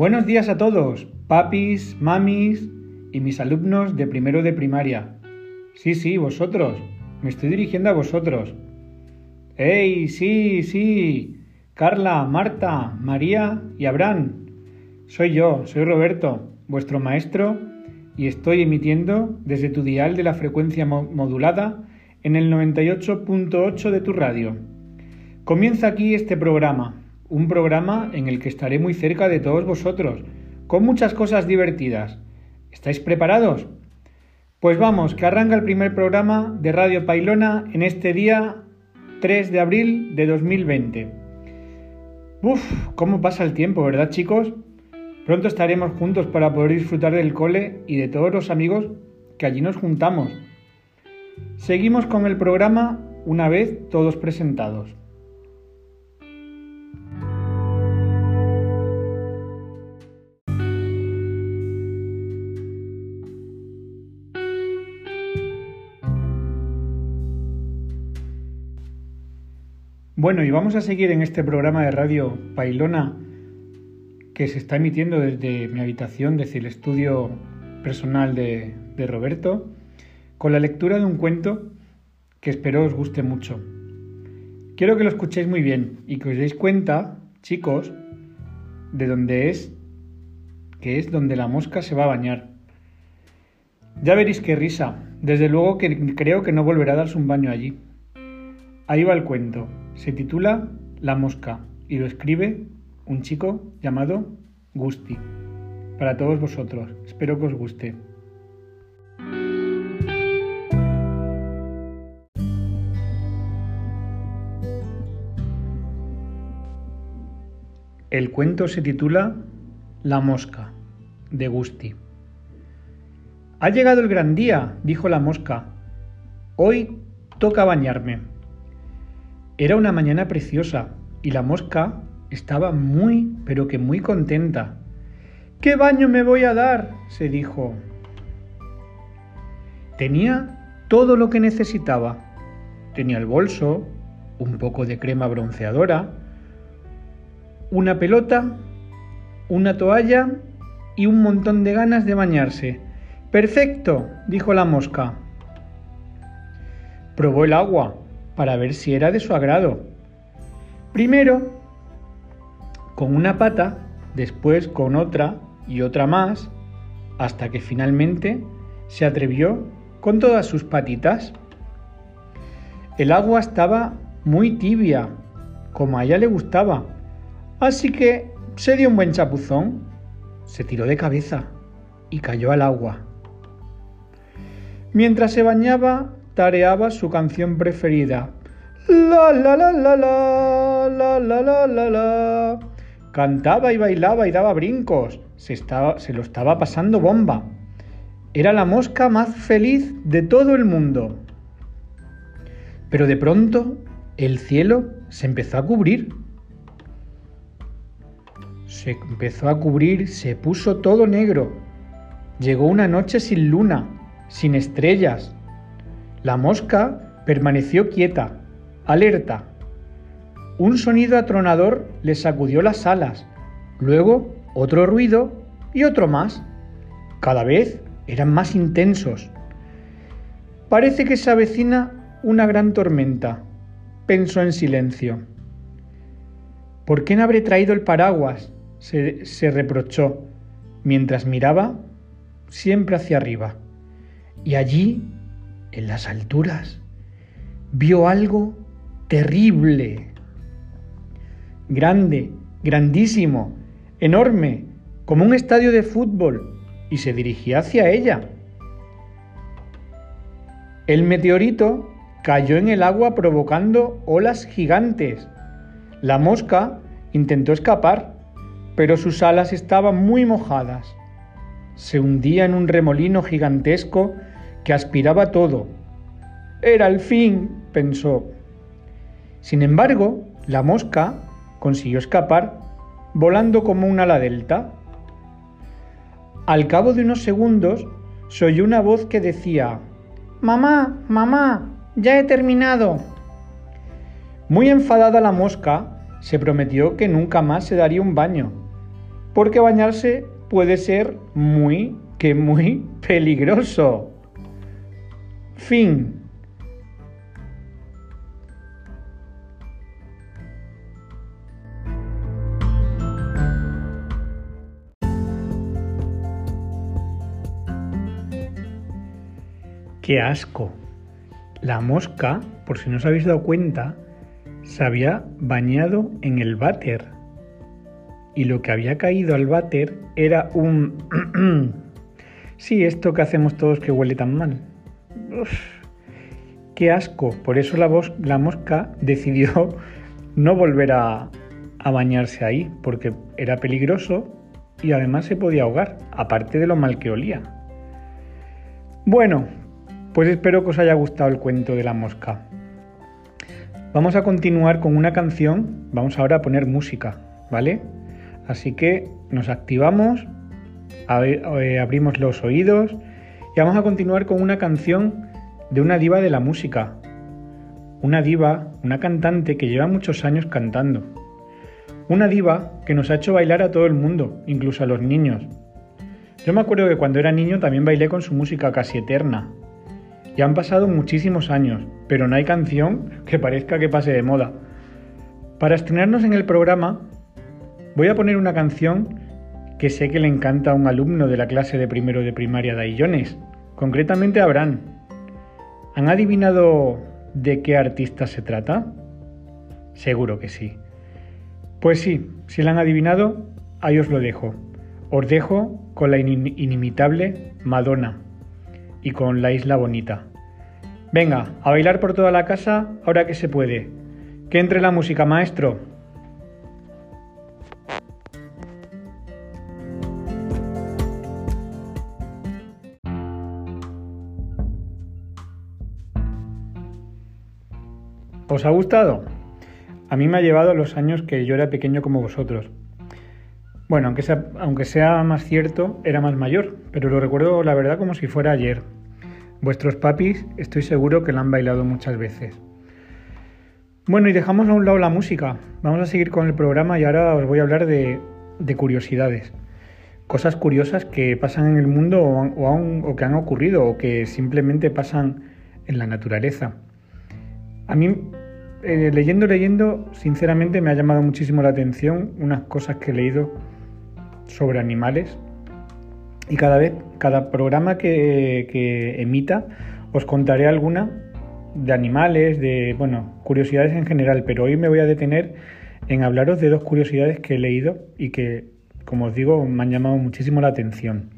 Buenos días a todos, papis, mamis y mis alumnos de primero de primaria. Sí, sí, vosotros. Me estoy dirigiendo a vosotros. ¡Ey, sí, sí! Carla, Marta, María y Abraham. Soy yo, soy Roberto, vuestro maestro, y estoy emitiendo desde tu dial de la frecuencia modulada en el 98.8 de tu radio. Comienza aquí este programa, un programa en el que estaré muy cerca de todos vosotros, con muchas cosas divertidas. ¿Estáis preparados? Pues vamos, que arranca el primer programa de Radio Pailona en este día 3 de abril de 2020. Uf, cómo pasa el tiempo, ¿verdad chicos? Pronto estaremos juntos para poder disfrutar del cole y de todos los amigos que allí nos juntamos. Seguimos con el programa una vez todos presentados. Bueno, y vamos a seguir en este programa de radio Pailona que se está emitiendo desde mi habitación, desde el estudio personal de, de Roberto, con la lectura de un cuento que espero os guste mucho. Quiero que lo escuchéis muy bien y que os deis cuenta, chicos, de dónde es, que es donde la mosca se va a bañar. Ya veréis qué risa. Desde luego que creo que no volverá a darse un baño allí. Ahí va el cuento. Se titula La mosca y lo escribe un chico llamado Gusti. Para todos vosotros. Espero que os guste. El cuento se titula La mosca, de Gusti. Ha llegado el gran día, dijo la mosca. Hoy toca bañarme. Era una mañana preciosa y la mosca estaba muy, pero que muy contenta. ¿Qué baño me voy a dar? se dijo. Tenía todo lo que necesitaba. Tenía el bolso, un poco de crema bronceadora, una pelota, una toalla y un montón de ganas de bañarse. Perfecto, dijo la mosca. Probó el agua para ver si era de su agrado. Primero con una pata, después con otra y otra más, hasta que finalmente se atrevió con todas sus patitas. El agua estaba muy tibia, como a ella le gustaba, así que se dio un buen chapuzón, se tiró de cabeza y cayó al agua. Mientras se bañaba, tareaba su canción preferida. La la la la la la la la la la. Cantaba y bailaba y daba brincos. Se, estaba, se lo estaba pasando bomba. Era la mosca más feliz de todo el mundo. Pero de pronto el cielo se empezó a cubrir. Se empezó a cubrir, se puso todo negro. Llegó una noche sin luna, sin estrellas. La mosca permaneció quieta, alerta. Un sonido atronador le sacudió las alas, luego otro ruido y otro más. Cada vez eran más intensos. Parece que se avecina una gran tormenta, pensó en silencio. ¿Por qué no habré traído el paraguas? se, reprochó, mientras miraba siempre hacia arriba. Y allí, en las alturas, vio algo terrible. Grande, grandísimo, enorme, como un estadio de fútbol, y se dirigía hacia ella. El meteorito cayó en el agua provocando olas gigantes. La mosca intentó escapar, pero sus alas estaban muy mojadas. Se hundía en un remolino gigantesco que aspiraba todo. Era el fin, pensó. Sin embargo, la mosca consiguió escapar volando como un ala delta. Al cabo de unos segundos se oyó una voz que decía, Mamá, mamá, ya he terminado. Muy enfadada la mosca, se prometió que nunca más se daría un baño. porque bañarse puede ser muy, que muy peligroso. Fin. ¡Qué asco! La mosca, por si no os habéis dado cuenta, se había bañado en el váter. Y lo que había caído al váter era un... sí, esto que hacemos todos que huele tan mal. ¡Qué asco! Por eso la, mosca decidió no volver a, a bañarse ahí, porque era peligroso y además se podía ahogar, aparte de lo mal que olía. Bueno, pues espero que os haya gustado el cuento de la mosca. Vamos a continuar con una canción, vamos ahora a poner música, ¿vale? Así que nos activamos, eh, abrimos los oídos y vamos a continuar con una canción de una diva de la música. Una diva, una cantante que lleva muchos años cantando. Una diva que nos ha hecho bailar a todo el mundo, incluso a los niños. Yo me acuerdo que cuando era niño también bailé con su música casi eterna, ya han pasado muchísimos años, pero no hay canción que parezca que pase de moda. Para estrenarnos en el programa, voy a poner una canción que sé que le encanta a un alumno de la clase de primero de primaria de Aillones, concretamente a Abraham. ¿Han adivinado de qué artista se trata? Seguro que sí. Pues sí, si la han adivinado, ahí os lo dejo. Os dejo con la inimitable Madonna y con La Isla Bonita. Venga, a bailar por toda la casa ahora que se puede. Que entre la música, maestro. ¿Os ha gustado? A mí me ha llevado los años que yo era pequeño como vosotros. Bueno, aunque sea, aunque sea más cierto, era más mayor, pero lo recuerdo la verdad como si fuera ayer. Vuestros papis estoy seguro que la han bailado muchas veces. Bueno, y dejamos a un lado la música. Vamos a seguir con el programa y ahora os voy a hablar de, curiosidades. Cosas curiosas que pasan en el mundo o, que han ocurrido o que simplemente pasan en la naturaleza. A mí, eh, leyendo, leyendo, sinceramente me ha llamado muchísimo la atención unas cosas que he leído sobre animales y cada vez, cada programa que, emita, os contaré alguna de animales, de, bueno, curiosidades en general, pero hoy me voy a detener en hablaros de dos curiosidades que he leído y que, como os digo, me han llamado muchísimo la atención.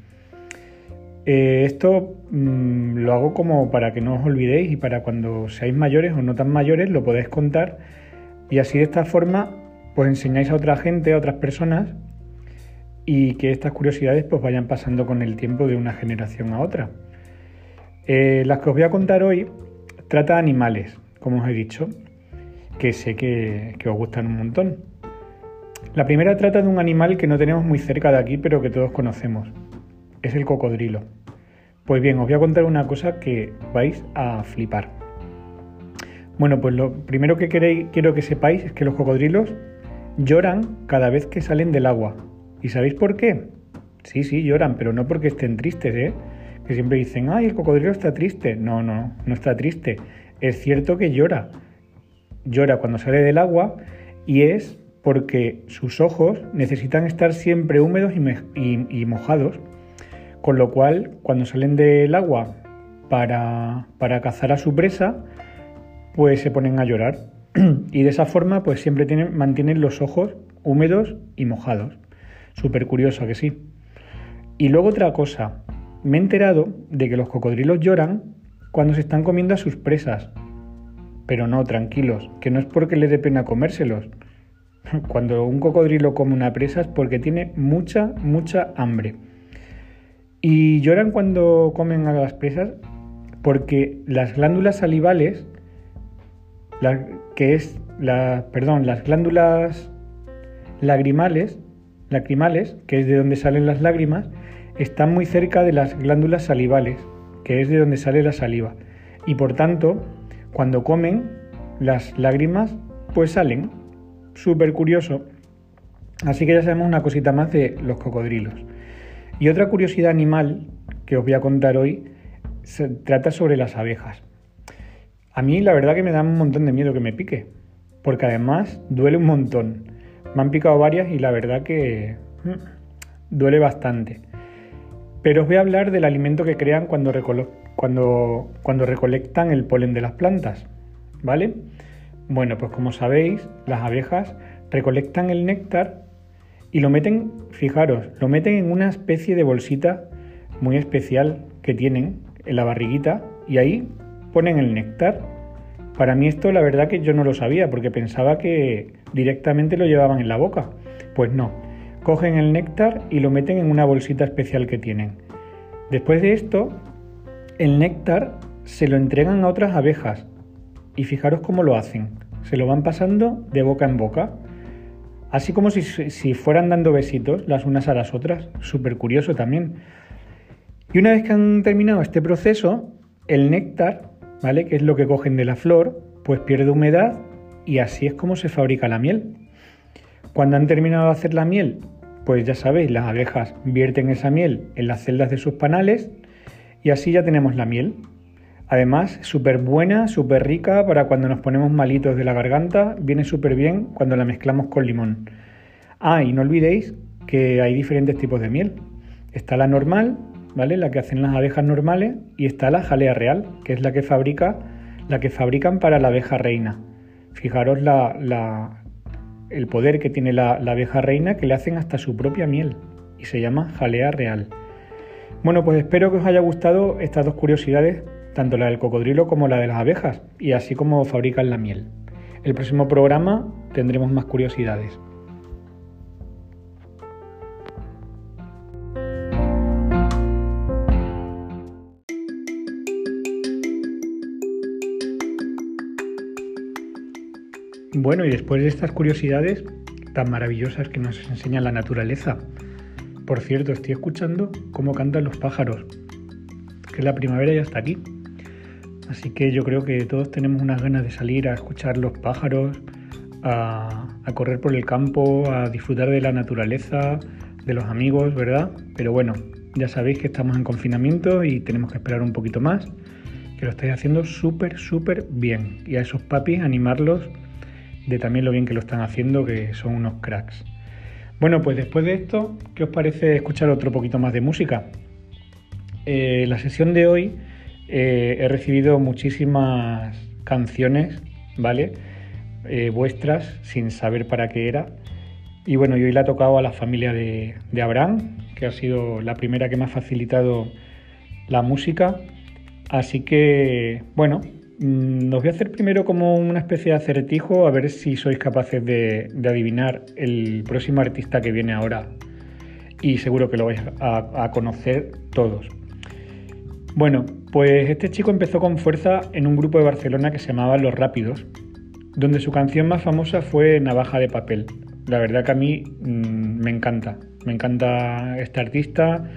Eh, esto mm, lo hago como para que no os olvidéis y para cuando seáis mayores o no tan mayores lo podéis contar y así de esta forma pues enseñáis a otra gente, a otras personas y que estas curiosidades pues vayan pasando con el tiempo de una generación a otra. Eh, las que os voy a contar hoy trata animales, como os he dicho, que sé que, que os gustan un montón. La primera trata de un animal que no tenemos muy cerca de aquí, pero que todos conocemos. Es el cocodrilo. Pues bien, os voy a contar una cosa que vais a flipar. Bueno, pues lo primero que quiero que sepáis es que los cocodrilos lloran cada vez que salen del agua, ¿Y sabéis por qué? Sí, sí, lloran, pero no porque estén tristes, ¿eh? Que siempre dicen, ay, el cocodrilo está triste. No, no, no está triste. Es cierto que llora. Llora cuando sale del agua y es porque sus ojos necesitan estar siempre húmedos y, mojados. Con lo cual, cuando salen del agua para, para cazar a su presa, pues se ponen a llorar. y de esa forma, pues siempre tienen, mantienen los ojos húmedos y mojados. Súper curioso que sí. Y luego otra cosa, me he enterado de que los cocodrilos lloran cuando se están comiendo a sus presas. Pero no, tranquilos, que no es porque les dé pena comérselos. Cuando un cocodrilo come una presa es porque tiene mucha, mucha hambre. Y lloran cuando comen a las presas porque las glándulas salivales, que es la, perdón, las glándulas lagrimales, lacrimales, que es de donde salen las lágrimas, están muy cerca de las glándulas salivales, que es de donde sale la saliva. Y por tanto, cuando comen, las lágrimas pues salen. Súper curioso. Así que ya sabemos una cosita más de los cocodrilos. Y otra curiosidad animal que os voy a contar hoy se trata sobre las abejas. A mí la verdad que me da un montón de miedo que me pique, porque además duele un montón. Me han picado varias y la verdad que mm, duele bastante. Pero os voy a hablar del alimento que crean cuando, recolectan el polen de las plantas. ¿Vale? Bueno, pues como sabéis, las abejas recolectan el néctar y lo meten, fijaros, lo meten en una especie de bolsita muy especial que tienen en la barriguita y ahí ponen el néctar. Para mí esto la verdad que yo no lo sabía porque pensaba que directamente lo llevaban en la boca. Pues no, cogen el néctar y lo meten en una bolsita especial que tienen. Después de esto, el néctar se lo entregan a otras abejas y fijaros cómo lo hacen. Se lo van pasando de boca en boca. Así como si, fueran dando besitos las unas a las otras. Súper curioso también. Y una vez que han terminado este proceso, el néctar, ¿vale? Que es lo que cogen de la flor, pues pierde humedad y así es como se fabrica la miel. Cuando han terminado de hacer la miel, pues ya sabéis, las abejas vierten esa miel en las celdas de sus panales y así ya tenemos la miel. Además, súper buena, súper rica para cuando nos ponemos malitos de la garganta, viene súper bien cuando la mezclamos con limón. Ah, y no olvidéis que hay diferentes tipos de miel. Está la normal, ¿vale? La que hacen las abejas normales, y está la jalea real, que es la que fabrica, la que fabrican para la abeja reina. Fijaros la, el poder que tiene la, la abeja reina que le hacen hasta su propia miel y se llama jalea real. Bueno, pues espero que os haya gustado estas dos curiosidades, tanto la del cocodrilo como la de las abejas, y así como fabrican la miel. El próximo programa tendremos más curiosidades. Bueno, y después de estas curiosidades tan maravillosas que nos enseña la naturaleza, por cierto, estoy escuchando cómo cantan los pájaros, que la primavera ya está aquí. Así que yo creo que todos tenemos unas ganas de salir a escuchar los pájaros, a, correr por el campo, a disfrutar de la naturaleza, de los amigos, ¿verdad? Pero bueno, ya sabéis que estamos en confinamiento y tenemos que esperar un poquito más, que lo estáis haciendo súper, súper bien. Y a esos papis animarlos de también lo bien que lo están haciendo, que son unos cracks. Bueno, pues después de esto, ¿qué os parece escuchar otro poquito más de música? Eh, la sesión de hoy eh, he recibido muchísimas canciones, ¿vale? Eh, vuestras, sin saber para qué era. Y bueno, yo hoy la he tocado a la familia de, de Abraham, que ha sido la primera que me ha facilitado la música. Así que, bueno, Mm, os voy a hacer primero como una especie de acertijo a ver si sois capaces de, adivinar el próximo artista que viene ahora y seguro que lo vais a, conocer todos. Bueno, pues este chico empezó con fuerza en un grupo de Barcelona que se llamaba Los Rápidos, donde su canción más famosa fue Navaja de Papel. La verdad que a mí mm, me encanta, me encanta este artista,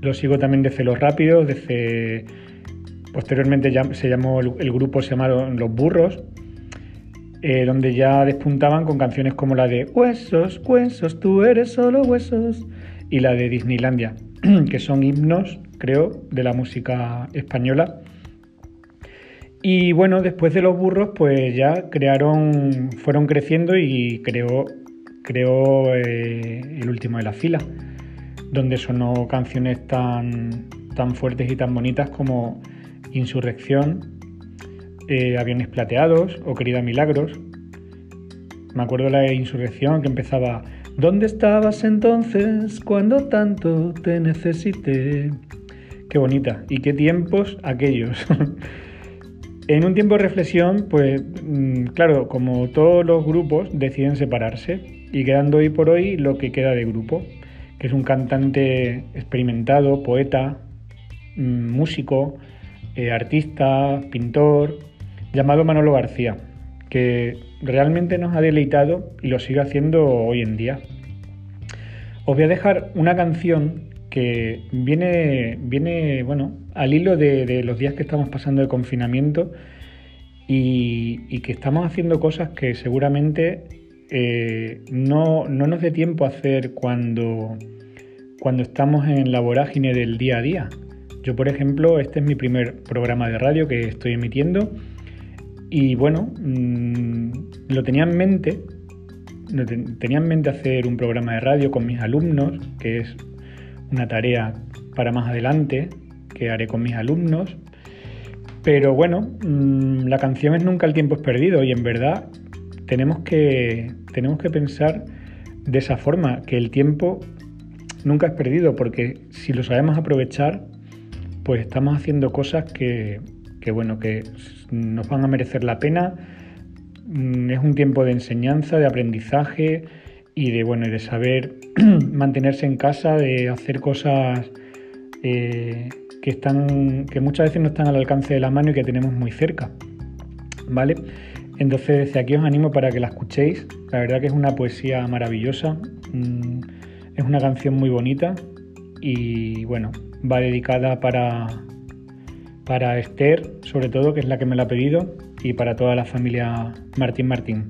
lo sigo también desde Los Rápidos, desde Posteriormente se llamó el grupo se llamaron Los Burros, eh, donde ya despuntaban con canciones como la de Huesos, huesos, tú eres solo huesos y la de Disneylandia, que son himnos, creo, de la música española. Y bueno, después de los burros, pues ya crearon, fueron creciendo y creó, creó eh, el último de la fila, donde sonó canciones tan, tan fuertes y tan bonitas como Insurrección, eh, Aviones Plateados o Querida Milagros. Me acuerdo la Insurrección que empezaba ¿Dónde estabas entonces cuando tanto te necesité? Qué bonita y qué tiempos aquellos. en un tiempo de reflexión, pues mm, claro, como todos los grupos deciden separarse y quedando hoy por hoy lo que queda de grupo, que es un cantante experimentado, poeta, mm, músico, eh, artista, pintor, llamado Manolo García, que realmente nos ha deleitado y lo sigue haciendo hoy en día. Os voy a dejar una canción que viene, viene bueno, al hilo de, los días que estamos pasando de confinamiento y, que estamos haciendo cosas que seguramente eh, no, no, nos dé tiempo a hacer cuando, cuando estamos en la vorágine del día a día. Yo, por ejemplo, este es mi primer programa de radio que estoy emitiendo y bueno, mm, lo tenía en mente, tenía en mente hacer un programa de radio con mis alumnos, que es una tarea para más adelante que haré con mis alumnos. Pero bueno, mm, la canción es Nunca el tiempo es perdido y en verdad tenemos que, tenemos que pensar de esa forma, que el tiempo nunca es perdido, porque si lo sabemos aprovechar, pues estamos haciendo cosas que, que bueno, que nos van a merecer la pena. Mm, es un tiempo de enseñanza, de aprendizaje y de bueno, de saber mantenerse en casa, de hacer cosas eh, que están, que muchas veces no están al alcance de la mano y que tenemos muy cerca. ¿Vale? Entonces desde aquí os animo para que la escuchéis. La verdad que es una poesía maravillosa. Mm, es una canción muy bonita y bueno, va dedicada para, para Esther, sobre todo, que es la que me la ha pedido, y para toda la familia Martín Martín.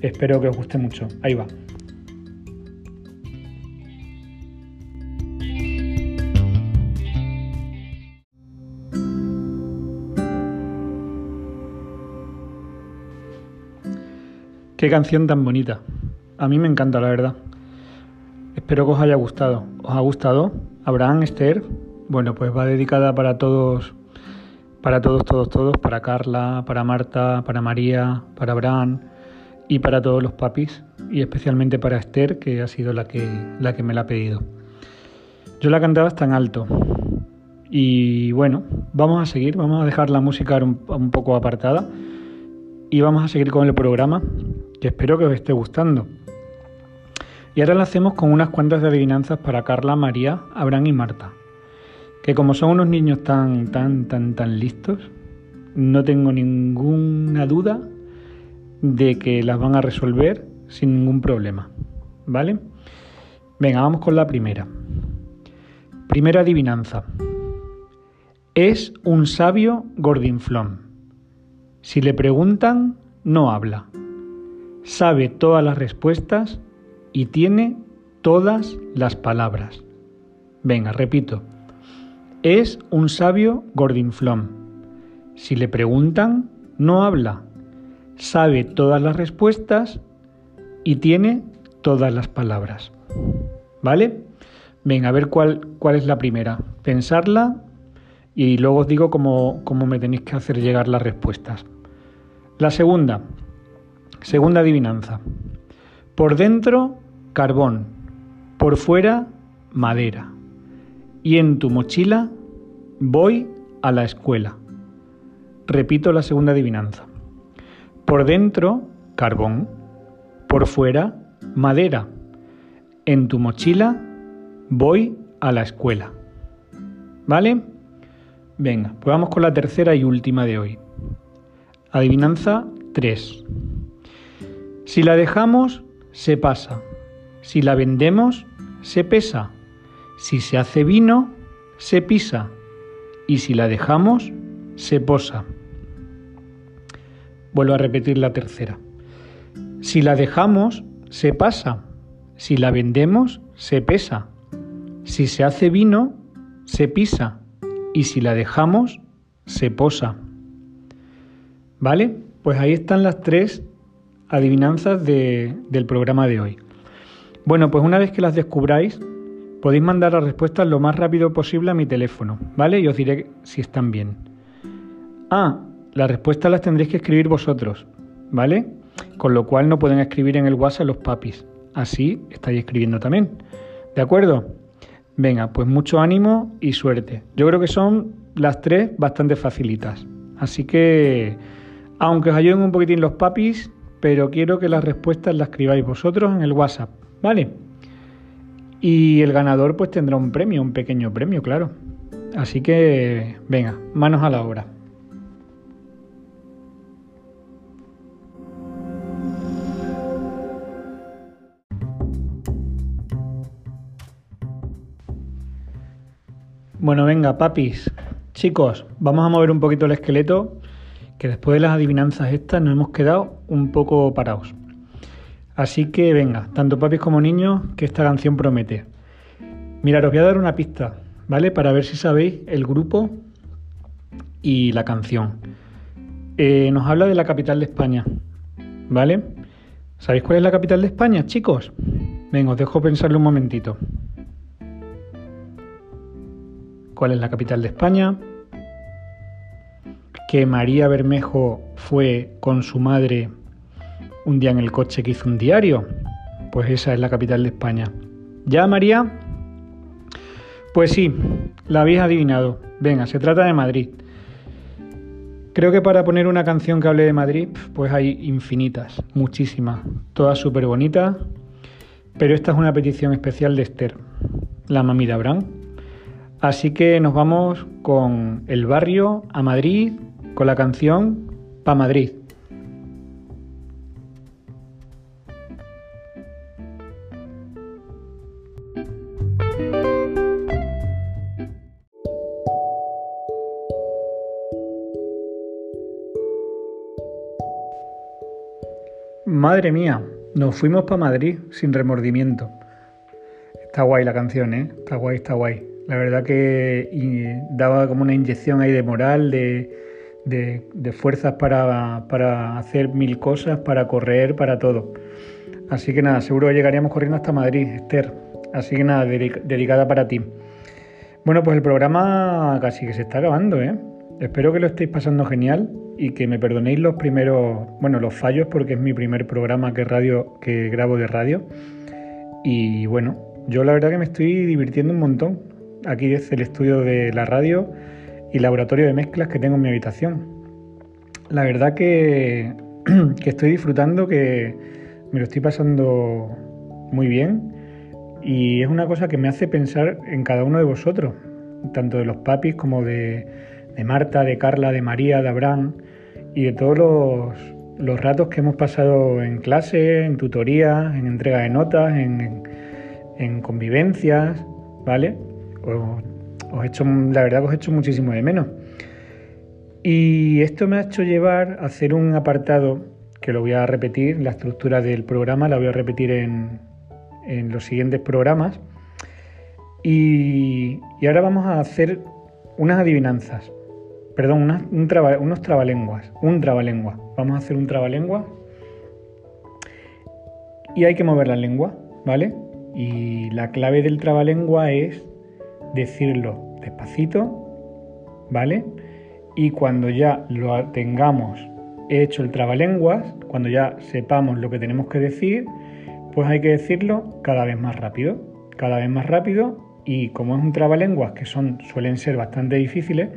Espero que os guste mucho. Ahí va. Qué canción tan bonita. A mí me encanta, la verdad. Espero que os haya gustado. ¿Os ha gustado? Abraham, Esther. Bueno, pues va dedicada para todos para todos, todos, todos, para Carla, para Marta, para María, para Abraham y para todos los papis y especialmente para Esther, que ha sido la que, la que me la ha pedido. Yo la cantaba tan alto y bueno, vamos a seguir, vamos a dejar la música un poco apartada y vamos a seguir con el programa espero que os esté gustando. Y ahora lo hacemos con unas cuantas adivinanzas para Carla, María, Abraham y Marta que como son unos niños tan, tan, tan, tan listos, no tengo ninguna duda de que las van a resolver sin ningún problema. ¿Vale? Venga, vamos con la primera. Primera adivinanza. Es un sabio gordinflón. Si le preguntan, no habla. Sabe todas las respuestas y tiene todas las palabras. Venga, repito. Es un sabio gordinflón. Si le preguntan, no habla. Sabe todas las respuestas y tiene todas las palabras. ¿Vale? Venga, a ver cuál, cuál es la primera. Pensarla y luego os digo cómo, cómo me tenéis que hacer llegar las respuestas. La segunda, segunda adivinanza. Por dentro, carbón. Por fuera, madera y en tu mochila voy a la escuela. Repito la segunda adivinanza. Por dentro, carbón. Por fuera, madera. En tu mochila voy a la escuela. ¿Vale? Venga, pues vamos con la tercera y última de hoy. Adivinanza 3. Si la dejamos, se pasa. Si la vendemos, se pesa. Si se hace vino, se pisa, y si la dejamos, se posa. Vuelvo a repetir la tercera. Si la dejamos, se pasa. Si la vendemos, se pesa. Si se hace vino, se pisa. Y si la dejamos, se posa. ¿Vale? Pues ahí están las tres adivinanzas del programa de hoy. Bueno, pues una vez que las descubráis, Podéis mandar las respuestas lo más rápido posible a mi teléfono, ¿vale? Y os diré si están bien. Ah, las respuestas las tendréis que escribir vosotros, ¿vale? Con lo cual no pueden escribir en el WhatsApp los papis. Así estáis escribiendo también. ¿De acuerdo? Venga, pues mucho ánimo y suerte. Yo creo que son las tres bastante facilitas. Así que, aunque os ayuden un poquitín los papis, pero quiero que las respuestas las escribáis vosotros en el WhatsApp, ¿vale? Y el ganador pues tendrá un premio, un pequeño premio, claro. Así que, venga, manos a la obra. Bueno, venga, papis, chicos, vamos a mover un poquito el esqueleto, que después de las adivinanzas estas nos hemos quedado un poco parados. Así que venga, tanto papis como niños, que esta canción promete. Mira, os voy a dar una pista, ¿vale? Para ver si sabéis el grupo y la canción. Eh, nos habla de la capital de España, ¿vale? ¿Sabéis cuál es la capital de España, chicos? Venga, os dejo pensarlo un momentito. ¿Cuál es la capital de España? Que María Bermejo fue con su madre un día en el coche que hizo un diario. Pues esa es la capital de España. ¿Ya, María? Pues sí, la habéis adivinado. Venga, se trata de Madrid. Creo que para poner una canción que hable de Madrid, pues hay infinitas, muchísimas, todas súper bonitas. Pero esta es una petición especial de Esther, la mami de Abraham. Así que nos vamos con el barrio a Madrid, con la canción Pa Madrid. Madre mía, nos fuimos para Madrid sin remordimiento. Está guay la canción, ¿eh? Está guay, está guay. La verdad que daba como una inyección ahí de moral, de, fuerzas para, para, hacer mil cosas, para correr, para todo. Así que nada, seguro llegaríamos corriendo hasta Madrid, Esther. Así que nada, dedicada para ti. Bueno, pues el programa casi que se está acabando, ¿eh? Espero que lo estéis pasando genial y que me perdonéis los primeros, bueno, los fallos porque es mi primer programa que radio que grabo de radio. Y bueno, yo la verdad que me estoy divirtiendo un montón. Aquí es el estudio de la radio y laboratorio de mezclas que tengo en mi habitación. La verdad que, que estoy disfrutando, que me lo estoy pasando muy bien y es una cosa que me hace pensar en cada uno de vosotros, tanto de los papis como de de Marta, de Carla, de María, de Abraham y de todos los, ratos que hemos pasado en clase, en tutoría, en entrega de notas, en, convivencias, ¿vale? Os, he hecho, la verdad que os he hecho muchísimo de menos. Y esto me ha hecho llevar a hacer un apartado que lo voy a repetir, la estructura del programa la voy a repetir en, los siguientes programas. Y, y ahora vamos a hacer unas adivinanzas perdón, unos trabalenguas, un trabalengua. Vamos a hacer un trabalengua y hay que mover la lengua, ¿vale? Y la clave del trabalengua es decirlo despacito, ¿vale? Y cuando ya lo tengamos hecho el trabalenguas, cuando ya sepamos lo que tenemos que decir, pues hay que decirlo cada vez más rápido, cada vez más rápido y como es un trabalenguas que son suelen ser bastante difíciles,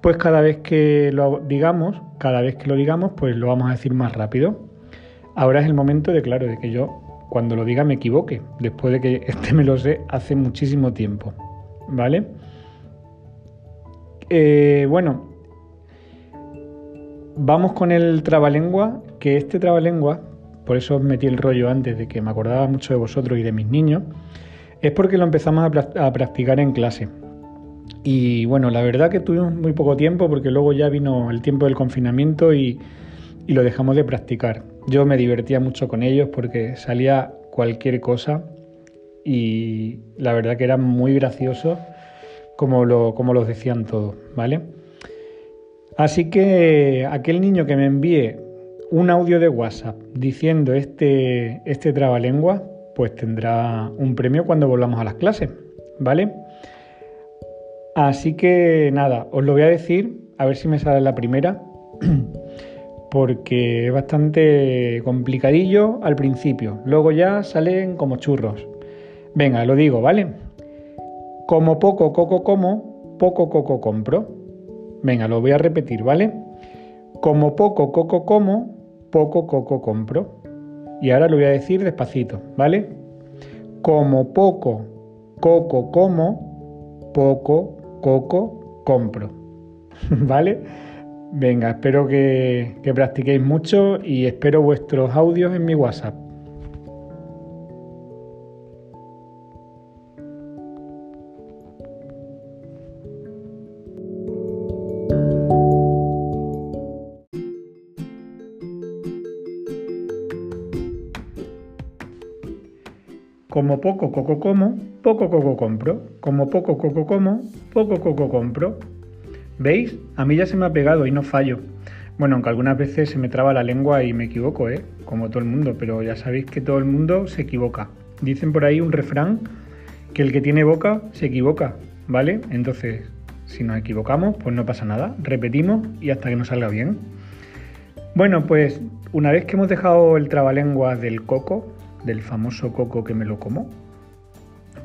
pues cada vez que lo digamos, cada vez que lo digamos, pues lo vamos a decir más rápido. Ahora es el momento de, claro, de que yo cuando lo diga me equivoque, después de que este me lo sé hace muchísimo tiempo. ¿Vale? Eh, bueno, vamos con el trabalengua, que este trabalengua, por eso metí el rollo antes de que me acordaba mucho de vosotros y de mis niños, es porque lo empezamos a practicar en clase. Y bueno, la verdad que tuvimos muy poco tiempo porque luego ya vino el tiempo del confinamiento y, lo dejamos de practicar. Yo me divertía mucho con ellos porque salía cualquier cosa y la verdad que era muy gracioso como, lo, como los decían todos, ¿vale? Así que aquel niño que me envíe un audio de WhatsApp diciendo este, este trabalengua, pues tendrá un premio cuando volvamos a las clases, ¿vale? Así que nada, os lo voy a decir, a ver si me sale la primera, porque es bastante complicadillo al principio, luego ya salen como churros. Venga, lo digo, ¿vale? Como poco coco como, poco coco compro. Venga, lo voy a repetir, ¿vale? Como poco coco como, poco coco compro. Y ahora lo voy a decir despacito, ¿vale? Como poco coco como, poco coco compro. ¿Vale? Venga, espero que, practiquéis mucho y espero vuestros audios en mi WhatsApp. Como poco coco como, poco coco compro. Como poco coco como, poco coco compro. ¿Veis? A mí ya se me ha pegado y no fallo. Bueno, aunque algunas veces se me traba la lengua y me equivoco, ¿eh? Como todo el mundo, pero ya sabéis que todo el mundo se equivoca. Dicen por ahí un refrán que el que tiene boca se equivoca, ¿vale? Entonces, si nos equivocamos, pues no pasa nada. Repetimos y hasta que nos salga bien. Bueno, pues una vez que hemos dejado el trabalenguas del coco, del famoso coco que me lo como,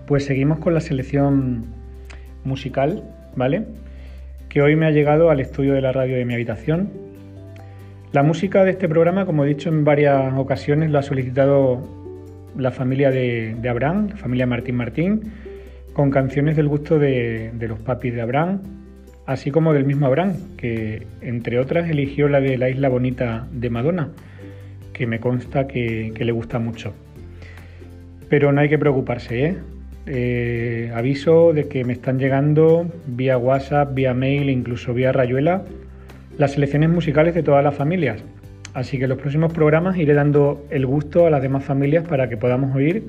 pues seguimos con la selección musical, ¿vale? Que hoy me ha llegado al estudio de la radio de mi habitación. La música de este programa, como he dicho en varias ocasiones, lo ha solicitado la familia de, Abraham, la familia Martín Martín, con canciones del gusto de, los papis de Abraham, así como del mismo Abraham, que entre otras eligió la de La Isla Bonita de Madonna, que me consta que, le gusta mucho. Pero no hay que preocuparse, ¿eh? ¿eh? aviso de que me están llegando vía WhatsApp, vía mail, incluso vía Rayuela, las selecciones musicales de todas las familias. Así que en los próximos programas iré dando el gusto a las demás familias para que podamos oír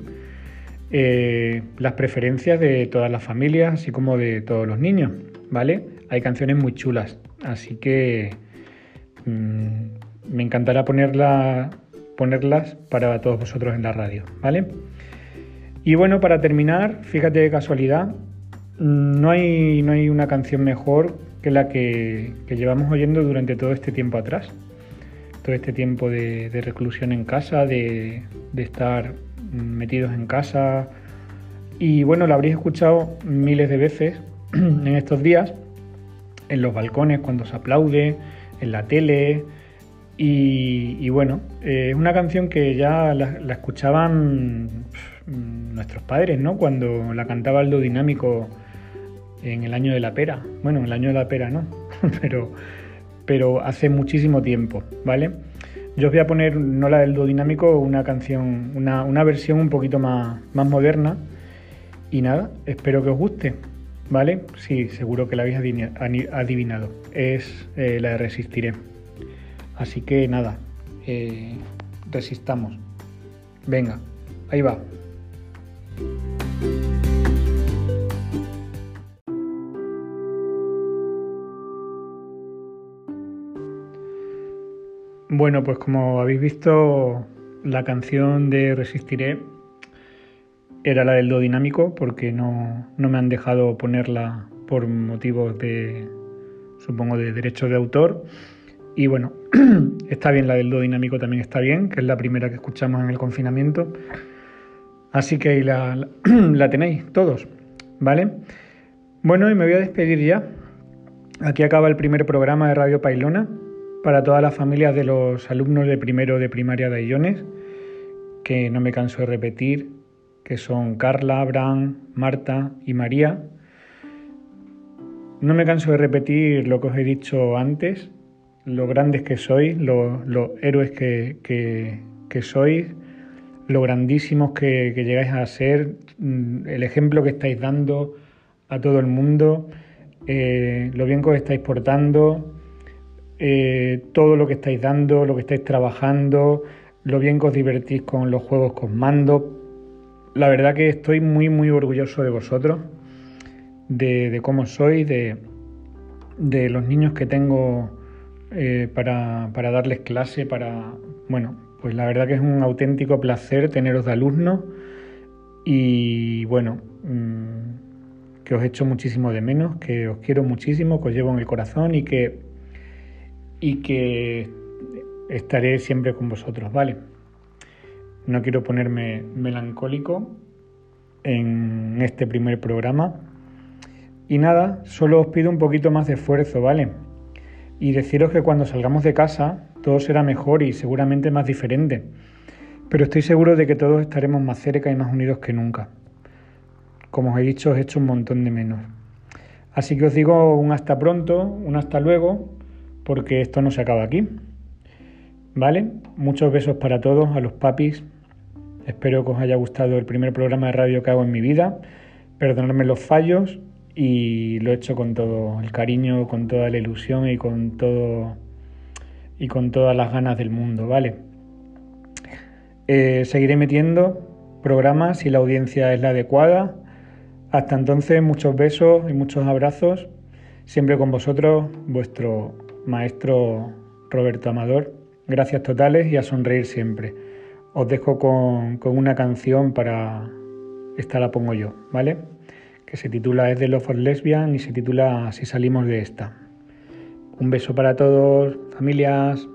eh, las preferencias de todas las familias, así como de todos los niños, ¿vale? Hay canciones muy chulas, así que mm, me encantará ponerlas para todos vosotros en la radio, ¿vale? Y bueno, para terminar, fíjate de casualidad, mm, no hay, no hay una canción mejor que la que, llevamos oyendo durante todo este tiempo atrás, todo este tiempo de, reclusión en casa, de, de estar metidos en casa. Y bueno, la habréis escuchado miles de veces en estos días, en los balcones cuando se aplaude, en la tele. Y, bueno, eh, es una canción que ya la, escuchaban nuestros padres, ¿no? Cuando la cantaba Aldo Dinámico en el año de la pera. Bueno, en el año de la pera no, pero, pero hace muchísimo tiempo, ¿vale? Yo os voy a poner, no la del dinámico, una canción, una, una versión un poquito más, más moderna. Y nada, espero que os guste, ¿vale? Sí, seguro que la habéis adivinado. Es eh, la de Resistiré. Así que nada, eh, resistamos. Venga, ahí va. Bueno, pues como habéis visto, la canción de Resistiré era la del do dinámico porque no, me han dejado ponerla por motivos de, supongo, de derechos de autor. Y bueno, está bien la del do dinámico, también está bien, que es la primera que escuchamos en el confinamiento. Así que ahí la, la tenéis todos, ¿vale? Bueno, y me voy a despedir ya. Aquí acaba el primer programa de Radio Pailona para todas las familias de los alumnos de primero de primaria de Aillones, que no me canso de repetir, que son Carla, Abraham, Marta y María. No me canso de repetir lo que os he dicho antes, lo grandes que sois, los, héroes que, que, sois, lo grandísimos que, llegáis a ser, mm, el ejemplo que estáis dando a todo el mundo, eh, lo bien que os estáis portando, eh, todo lo que estáis dando, lo que estáis trabajando, lo bien que os divertís con los juegos con mando. La verdad que estoy muy, muy orgulloso de vosotros, de, cómo sois, de, los niños que tengo eh, para, darles clase, para... Bueno, pues la verdad que es un auténtico placer teneros de alumnos y bueno, mm, que os echo muchísimo de menos, que os quiero muchísimo, que os llevo en el corazón y que y que estaré siempre con vosotros, ¿vale? No quiero ponerme melancólico en este primer programa. Y nada, solo os pido un poquito más de esfuerzo, ¿vale? Y deciros que cuando salgamos de casa todo será mejor y seguramente más diferente. Pero estoy seguro de que todos estaremos más cerca y más unidos que nunca. Como os he dicho, os he hecho un montón de menos. Así que os digo un hasta pronto, un hasta luego porque esto no se acaba aquí. ¿Vale? Muchos besos para todos, a los papis. Espero que os haya gustado el primer programa de radio que hago en mi vida. Perdonadme los fallos y lo he hecho con todo el cariño, con toda la ilusión y con todo y con todas las ganas del mundo, ¿vale? Eh, seguiré metiendo programa si la audiencia es la adecuada. Hasta entonces, muchos besos y muchos abrazos. Siempre con vosotros, vuestro maestro Roberto Amador. Gracias totales y a sonreír siempre. Os dejo con, con una canción para... Esta la pongo yo, ¿vale? Que se titula Es de Love for Lesbian y se titula Si salimos de esta. Un beso para todos, familias.